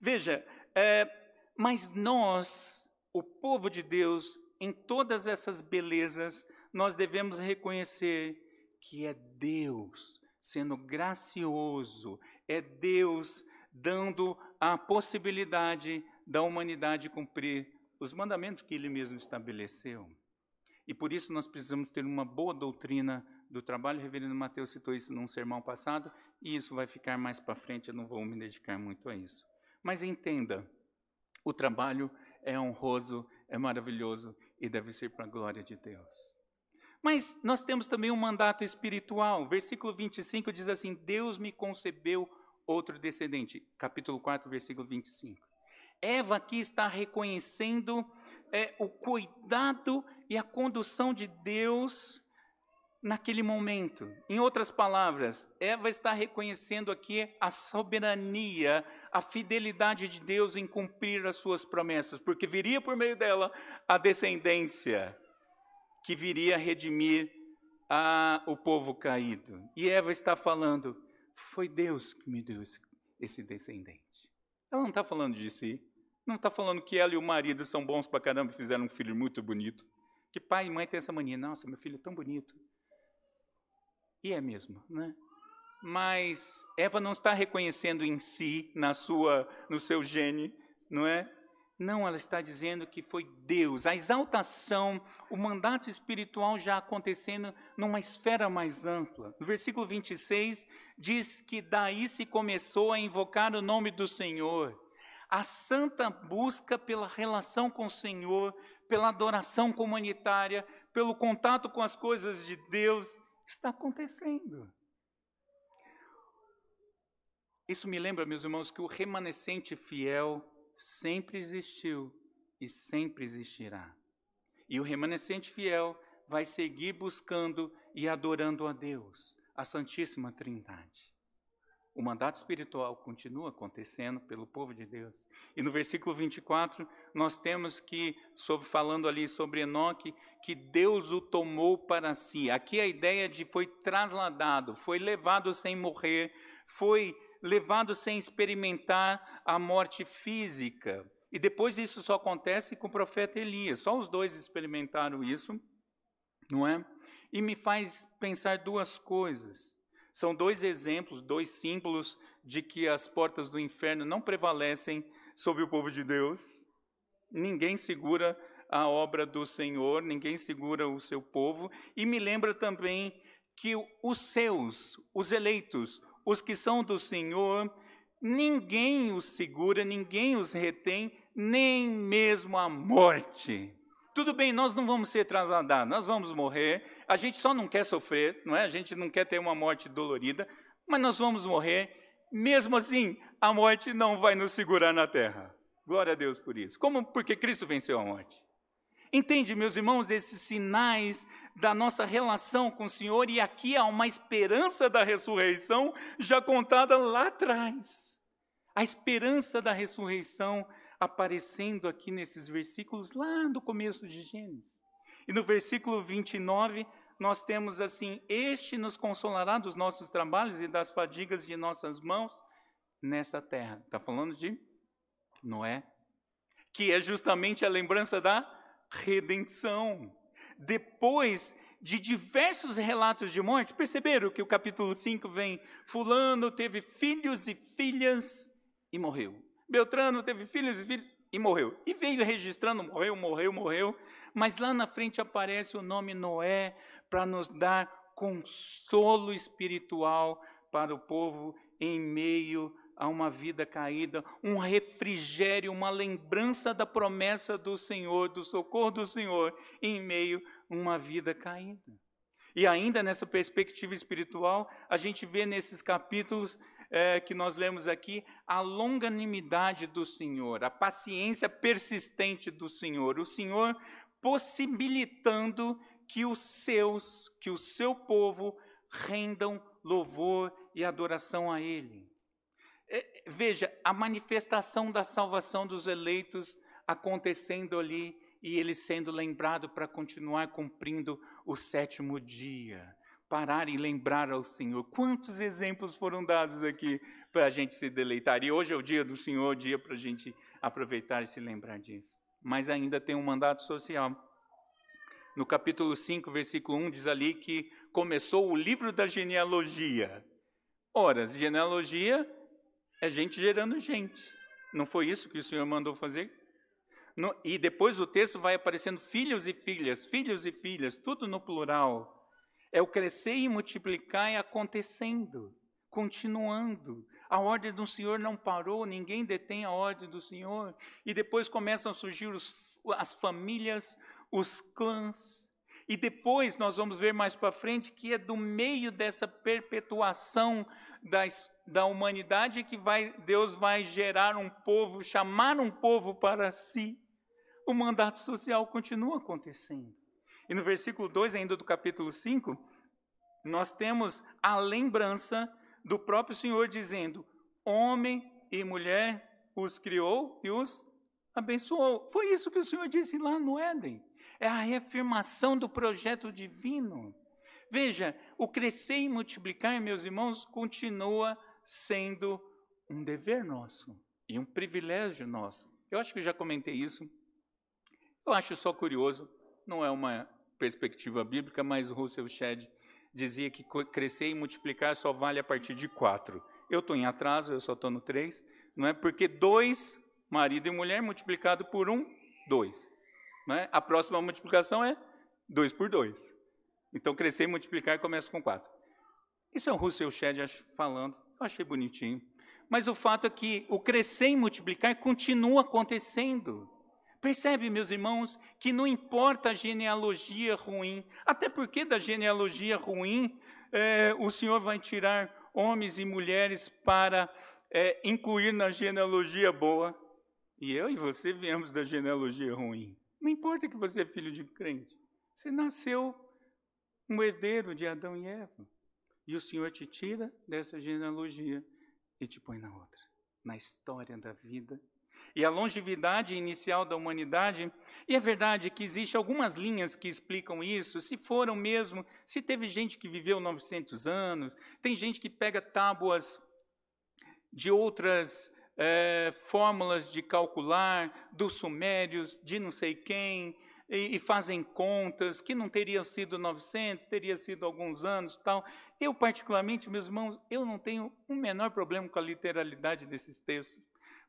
Veja, é, mas nós, o povo de Deus, em todas essas belezas, nós devemos reconhecer que é Deus sendo gracioso, é Deus dando a possibilidade da humanidade cumprir os mandamentos que Ele mesmo estabeleceu. E por isso nós precisamos ter uma boa doutrina do trabalho. O reverendo Mateus citou isso num sermão passado, e isso vai ficar mais para frente, eu não vou me dedicar muito a isso. Mas entenda, o trabalho é honroso, é maravilhoso e deve ser para a glória de Deus. Mas nós temos também um mandato espiritual. Versículo 25 diz assim: Deus me concebeu outro descendente. Capítulo 4, versículo 25. Eva aqui está reconhecendo é, o cuidado e a condução de Deus naquele momento. Em outras palavras, Eva está reconhecendo aqui a soberania, a fidelidade de Deus em cumprir as suas promessas, porque viria por meio dela a descendência que viria redimir a, o povo caído. E Eva está falando: foi Deus que me deu esse, descendente. Ela não está falando de si. Não está falando que ela e o marido são bons para caramba e fizeram um filho muito bonito. Que pai e mãe têm essa mania. Nossa, meu filho é tão bonito. E é mesmo, né? Mas Eva não está reconhecendo em si, na sua, no seu gene, não é? Não, ela está dizendo que foi Deus. A exaltação, o mandato espiritual já acontecendo numa esfera mais ampla. No versículo 26 diz que daí se começou a invocar o nome do Senhor. A santa busca pela relação com o Senhor, pela adoração comunitária, pelo contato com as coisas de Deus, está acontecendo. Isso me lembra, meus irmãos, que o remanescente fiel sempre existiu e sempre existirá. E o remanescente fiel vai seguir buscando e adorando a Deus, a Santíssima Trindade. O mandato espiritual continua acontecendo pelo povo de Deus. E no versículo 24, nós temos que, sobre, falando ali sobre Enoque, que Deus o tomou para si. Aqui a ideia de foi trasladado, foi levado sem morrer, foi levado sem experimentar a morte física. E depois isso só acontece com o profeta Elias. Só os dois experimentaram isso, não é? E me faz pensar duas coisas. São dois exemplos, dois símbolos de que as portas do inferno não prevalecem sobre o povo de Deus. Ninguém segura a obra do Senhor, ninguém segura o seu povo. E me lembra também que os seus, os eleitos, os que são do Senhor, ninguém os segura, ninguém os retém, nem mesmo a morte. Tudo bem, nós não vamos ser trasladados, nós vamos morrer. A gente só não quer sofrer, não é? A gente não quer ter uma morte dolorida, mas nós vamos morrer. Mesmo assim, a morte não vai nos segurar na terra. Glória a Deus por isso. Como? Porque Cristo venceu a morte. Entende, meus irmãos, esses sinais da nossa relação com o Senhor, e aqui há uma esperança da ressurreição já contada lá atrás. A esperança da ressurreição aparecendo aqui nesses versículos lá no começo de Gênesis. E no versículo 29, nós temos assim: Este nos consolará dos nossos trabalhos e das fadigas de nossas mãos nessa terra. Está falando de Noé, que é justamente a lembrança da redenção. depois de diversos relatos de morte, perceberam que o capítulo 5 vem: Fulano teve filhos e filhas e morreu. Beltrano teve filhos e filhas e morreu. E veio registrando: morreu, morreu, morreu. Mas lá na frente aparece o nome Noé para nos dar consolo espiritual para o povo em meio a uma vida caída, um refrigério, uma lembrança da promessa do Senhor, do socorro do Senhor em meio a uma vida caída. E ainda nessa perspectiva espiritual, a gente vê nesses capítulos é, que nós lemos aqui a longanimidade do Senhor, a paciência persistente do Senhor, o Senhor possibilitando que os seus, que o seu povo rendam louvor e adoração a Ele. É, veja, a manifestação da salvação dos eleitos acontecendo ali e ele sendo lembrado para continuar cumprindo o sétimo dia. Parar e lembrar ao Senhor. Quantos exemplos foram dados aqui para a gente se deleitar? E hoje é o dia do Senhor, dia para a gente aproveitar e se lembrar disso. Mas ainda tem um mandato social. No capítulo 5, versículo 1, diz ali que começou o livro da genealogia. Ora, genealogia é gente gerando gente. Não foi isso que o Senhor mandou fazer? No, e depois o texto vai aparecendo filhos e filhas, filhos e filhas, tudo no plural. É o crescer e multiplicar e acontecendo, continuando. A ordem do Senhor não parou, ninguém detém a ordem do Senhor. E depois começam a surgir os, as famílias, os clãs. E depois nós vamos ver mais para frente que é do meio dessa perpetuação da, da humanidade que vai, Deus vai gerar um povo, chamar um povo para si. O mandato social continua acontecendo. E no versículo 2 ainda do capítulo 5, nós temos a lembrança do próprio Senhor dizendo: homem e mulher os criou e os abençoou. Foi isso que o Senhor disse lá no Éden. É a reafirmação do projeto divino. Veja, o crescer e multiplicar, meus irmãos, continua sendo um dever nosso e um privilégio nosso. Eu acho que já comentei isso. Eu acho só curioso, não é uma perspectiva bíblica, mas o Russell Shedd dizia que crescer e multiplicar só vale a partir de quatro. Eu estou em atraso, eu só estou no três, não é? Porque dois, marido e mulher, multiplicado por um, dois. Não é? A próxima multiplicação é dois por dois. Então, crescer e multiplicar começa com quatro. Isso é o Russell Shedd falando, achei bonitinho. Mas o fato é que o crescer e multiplicar continua acontecendo. Percebe, meus irmãos, que não importa a genealogia ruim, até porque da genealogia ruim é, o Senhor vai tirar homens e mulheres para é, incluir na genealogia boa. E eu e você viemos da genealogia ruim. Não importa que você é filho de crente, você nasceu um herdeiro de Adão e Eva. E o Senhor te tira dessa genealogia e te põe na outra, na história da vida e a longevidade inicial da humanidade. E é verdade que existem algumas linhas que explicam isso, se foram mesmo, se teve gente que viveu 900 anos, tem gente que pega tábuas de outras é, fórmulas de calcular, dos sumérios, de não sei quem, e, e, fazem contas, que não teria sido 900, teria sido alguns anos tal. Eu, particularmente, meus irmãos, eu não tenho o um menor problema com a literalidade desses textos,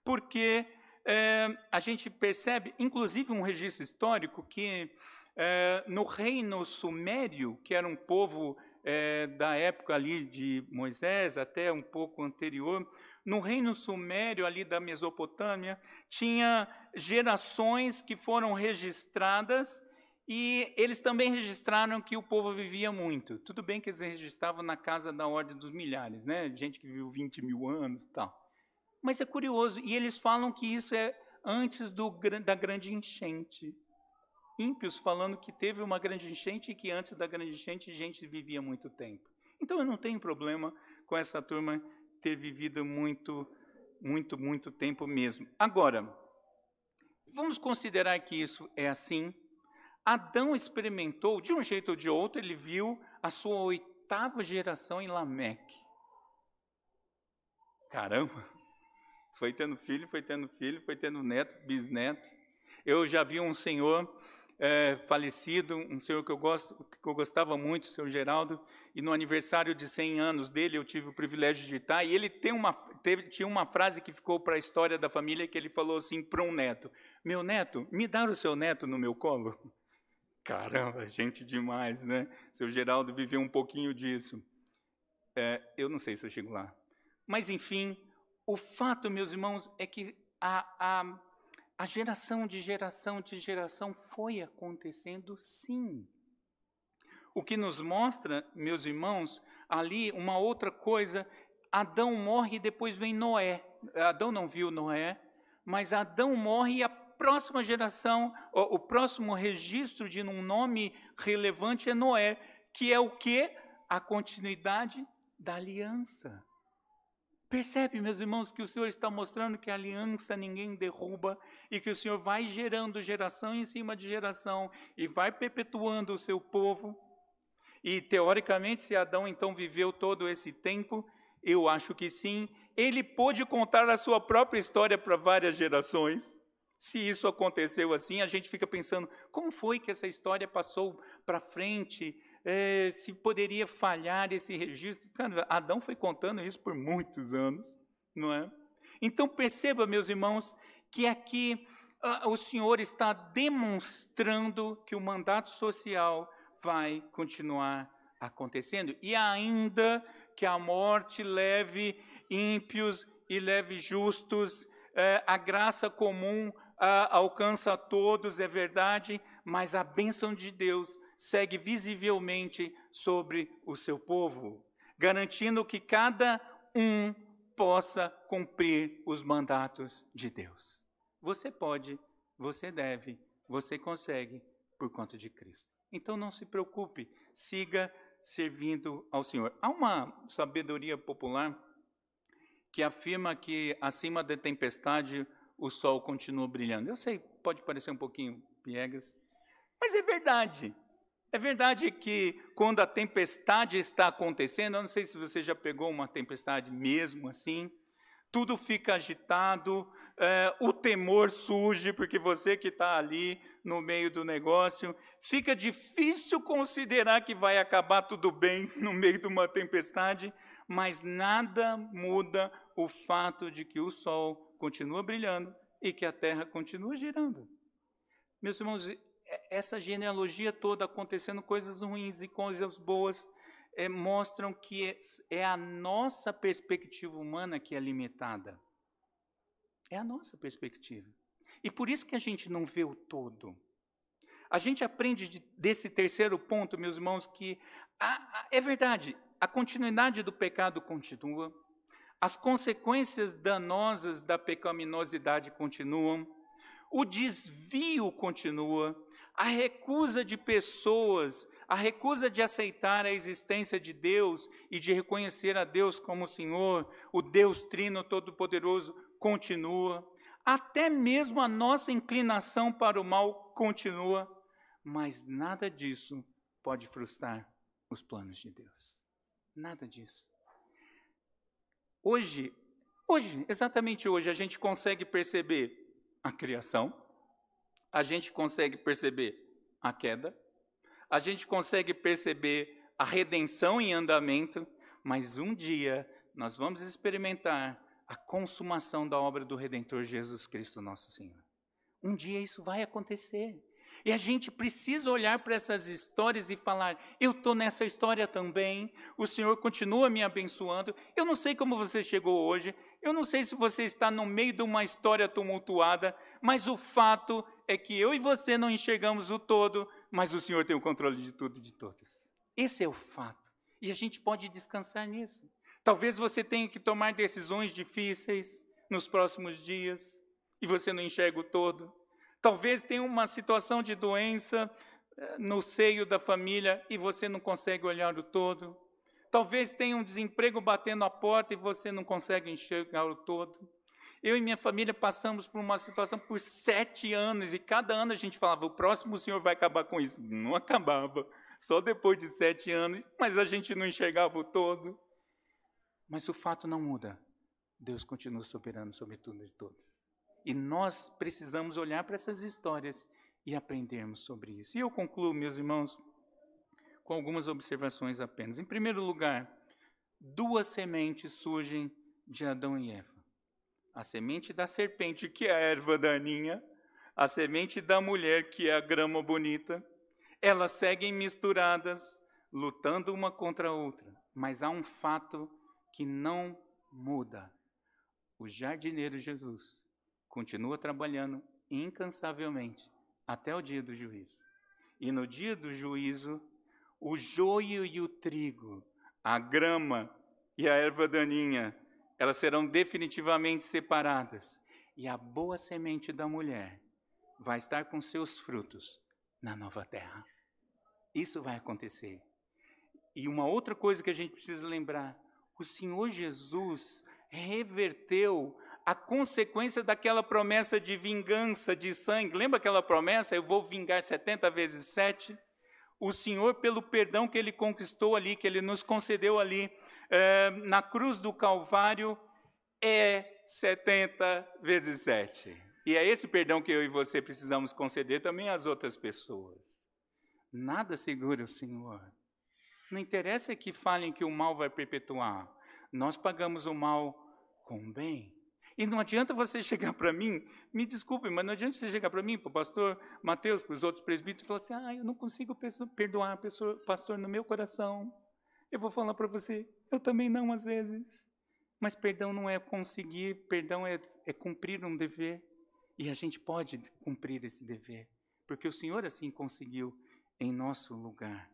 porque é, a gente percebe, inclusive, um registro histórico que é, no reino sumério, que era um povo é, da época ali de Moisés, até um pouco anterior, no reino sumério ali da Mesopotâmia, tinha gerações que foram registradas e eles também registraram que o povo vivia muito. Tudo bem que eles registravam na casa da ordem dos milhares, né? Gente que viveu 20 mil anos e tal. Mas é curioso, e eles falam que isso é antes do, da grande enchente. Ímpios falando que teve uma grande enchente e que antes da grande enchente a gente vivia muito tempo. Então eu não tenho problema com essa turma ter vivido muito, muito, muito tempo mesmo. Agora, vamos considerar que isso é assim. Adão experimentou, de um jeito ou de outro, ele viu a sua oitava geração em Lameque. Caramba! Foi tendo filho, foi tendo filho, foi tendo neto, bisneto. Eu já vi um senhor é, falecido, um senhor que eu, gosto, que eu gostava muito, o senhor Geraldo, e no aniversário de 100 anos dele eu tive o privilégio de estar, e ele tem uma, teve, tinha uma frase que ficou para a história da família, que ele falou assim para um neto, meu neto, me dá o seu neto no meu colo? (laughs) Caramba, gente demais, né? Seu Geraldo viveu um pouquinho disso. É, eu não sei se eu chego lá. Mas, enfim, o fato, meus irmãos, é que a, a, a geração de geração de geração foi acontecendo sim. O que nos mostra, meus irmãos, ali uma outra coisa: Adão morre e depois vem Noé. Adão não viu Noé, mas Adão morre e a próxima geração, o, o próximo registro de um nome relevante é Noé, que é o que? A continuidade da aliança. Percebe, meus irmãos, que o Senhor está mostrando que a aliança ninguém derruba e que o Senhor vai gerando geração em cima de geração e vai perpetuando o seu povo. E, teoricamente, se Adão então viveu todo esse tempo, eu acho que sim, ele pôde contar a sua própria história para várias gerações. Se isso aconteceu assim, a gente fica pensando: como foi que essa história passou para frente? É, se poderia falhar esse registro. Adão foi contando isso por muitos anos, não é? Então perceba, meus irmãos, que aqui uh, o Senhor está demonstrando que o mandato social vai continuar acontecendo e ainda que a morte leve ímpios e leve justos, é, a graça comum alcança a todos, é verdade, mas a bênção de Deus segue visivelmente sobre o seu povo, garantindo que cada um possa cumprir os mandatos de Deus. Você pode, você deve, você consegue por conta de Cristo. Então não se preocupe, siga servindo ao Senhor. Há uma sabedoria popular que afirma que acima da tempestade o sol continua brilhando. Eu sei, pode parecer um pouquinho piegas, mas é verdade. É verdade que quando a tempestade está acontecendo, eu não sei se você já pegou uma tempestade mesmo assim, tudo fica agitado, é, o temor surge, porque você que está ali no meio do negócio, fica difícil considerar que vai acabar tudo bem (laughs) no meio de uma tempestade, mas nada muda o fato de que o sol continua brilhando e que a terra continua girando. Meus irmãos, essa genealogia toda acontecendo, coisas ruins e coisas boas, é, mostram que é, é a nossa perspectiva humana que é limitada. É a nossa perspectiva. E por isso que a gente não vê o todo. A gente aprende de, desse terceiro ponto, meus irmãos, que a, a, é verdade, a continuidade do pecado continua, as consequências danosas da pecaminosidade continuam, o desvio continua, a recusa de pessoas, a recusa de aceitar a existência de Deus e de reconhecer a Deus como Senhor, o Deus Trino Todo-Poderoso, continua. Até mesmo a nossa inclinação para o mal continua, mas nada disso pode frustrar os planos de Deus. Nada disso. Hoje, hoje, exatamente hoje, a gente consegue perceber a criação, a gente consegue perceber a queda, a gente consegue perceber a redenção em andamento, mas um dia nós vamos experimentar a consumação da obra do Redentor Jesus Cristo, nosso Senhor. Um dia isso vai acontecer. E a gente precisa olhar para essas histórias e falar: eu estou nessa história também, o Senhor continua me abençoando. Eu não sei como você chegou hoje, eu não sei se você está no meio de uma história tumultuada, mas o fato é que eu e você não enxergamos o todo, mas o Senhor tem o controle de tudo e de todos. Esse é o fato. E a gente pode descansar nisso. Talvez você tenha que tomar decisões difíceis nos próximos dias e você não enxerga o todo. Talvez tenha uma situação de doença eh, no seio da família e você não consegue olhar o todo. Talvez tenha um desemprego batendo a porta e você não consegue enxergar o todo. Eu e minha família passamos por uma situação por sete anos e cada ano a gente falava: o próximo senhor vai acabar com isso. Não acabava, só depois de sete anos, mas a gente não enxergava o todo. Mas o fato não muda. Deus continua soberano sobre tudo e todos. E nós precisamos olhar para essas histórias e aprendermos sobre isso. E eu concluo, meus irmãos, com algumas observações apenas. Em primeiro lugar, duas sementes surgem de Adão e Eva: a semente da serpente, que é a erva daninha, a semente da mulher, que é a grama bonita. Elas seguem misturadas, lutando uma contra a outra. Mas há um fato que não muda. O jardineiro Jesus continua trabalhando incansavelmente até o dia do juízo. E no dia do juízo, o joio e o trigo, a grama e a erva daninha, elas serão definitivamente separadas. E a boa semente da mulher vai estar com seus frutos na nova terra. Isso vai acontecer. E uma outra coisa que a gente precisa lembrar: o Senhor Jesus reverteu a consequência daquela promessa de vingança de sangue. Lembra aquela promessa? Eu vou vingar 70 vezes 7. O Senhor, pelo perdão que ele conquistou ali, que ele nos concedeu ali, na cruz do Calvário, é 70 vezes 7. E é esse perdão que eu e você precisamos conceder também às outras pessoas. Nada segura o Senhor. Não interessa que falem que o mal vai perpetuar. Nós pagamos o mal com o bem. E não adianta você (laughs) chegar para mim, me desculpe, mas não adianta você chegar para mim, para o pastor Mateus, para os outros presbíteros, e falar assim: ah, eu não consigo perdoar pastor, no meu coração. Eu vou falar para você, eu também não, às vezes. Mas perdão não é conseguir, perdão é, é cumprir um dever. E a gente pode cumprir esse dever, porque o Senhor assim conseguiu em nosso lugar.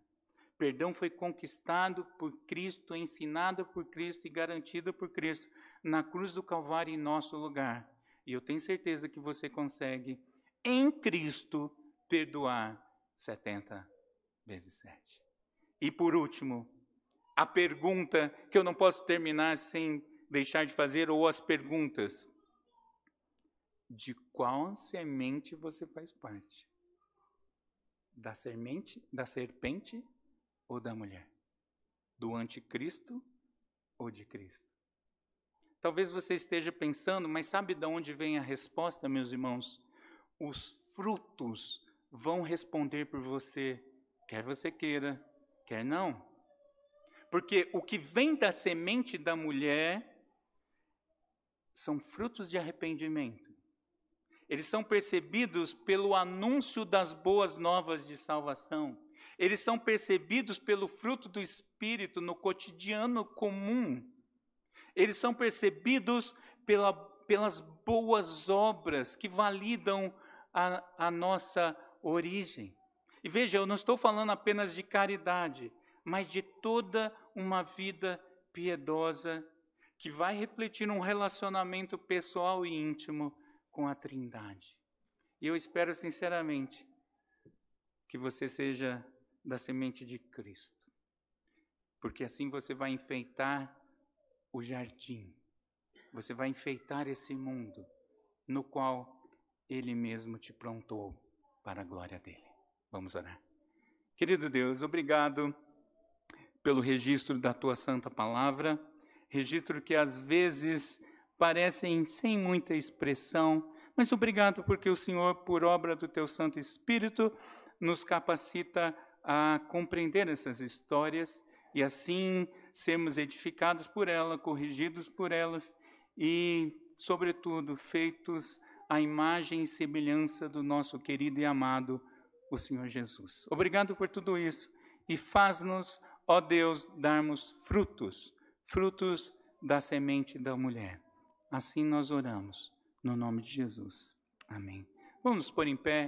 Perdão foi conquistado por Cristo, ensinado por Cristo e garantido por Cristo na cruz do Calvário em nosso lugar. E eu tenho certeza que você consegue, em Cristo, perdoar 70 vezes 7. E por último, a pergunta que eu não posso terminar sem deixar de fazer, ou as perguntas: de qual semente você faz parte? Da semente, da serpente ou da mulher? Do anticristo ou de Cristo? Talvez você esteja pensando, mas sabe de onde vem a resposta, meus irmãos? Os frutos vão responder por você, quer você queira, quer não. Porque o que vem da semente da mulher são frutos de arrependimento. Eles são percebidos pelo anúncio das boas novas de salvação. Eles são percebidos pelo fruto do Espírito no cotidiano comum. Eles são percebidos pela, pelas boas obras que validam a, a nossa origem. E veja, eu não estou falando apenas de caridade, mas de toda uma vida piedosa que vai refletir um relacionamento pessoal e íntimo com a Trindade. E eu espero sinceramente que você seja da semente de Cristo, porque assim você vai enfeitar o jardim, você vai enfeitar esse mundo no qual Ele mesmo te prontou para a glória dele. Vamos orar. Querido Deus, obrigado pelo registro da tua santa palavra, registro que às vezes parecem sem muita expressão, mas obrigado porque o Senhor, por obra do teu Santo Espírito, nos capacita a compreender essas histórias e assim sermos edificados por ela, corrigidos por elas e, sobretudo, feitos à imagem e semelhança do nosso querido e amado, o Senhor Jesus. Obrigado por tudo isso e faz-nos, ó Deus, darmos frutos, frutos da semente da mulher. Assim nós oramos, no nome de Jesus. Amém. Vamos nos pôr em pé.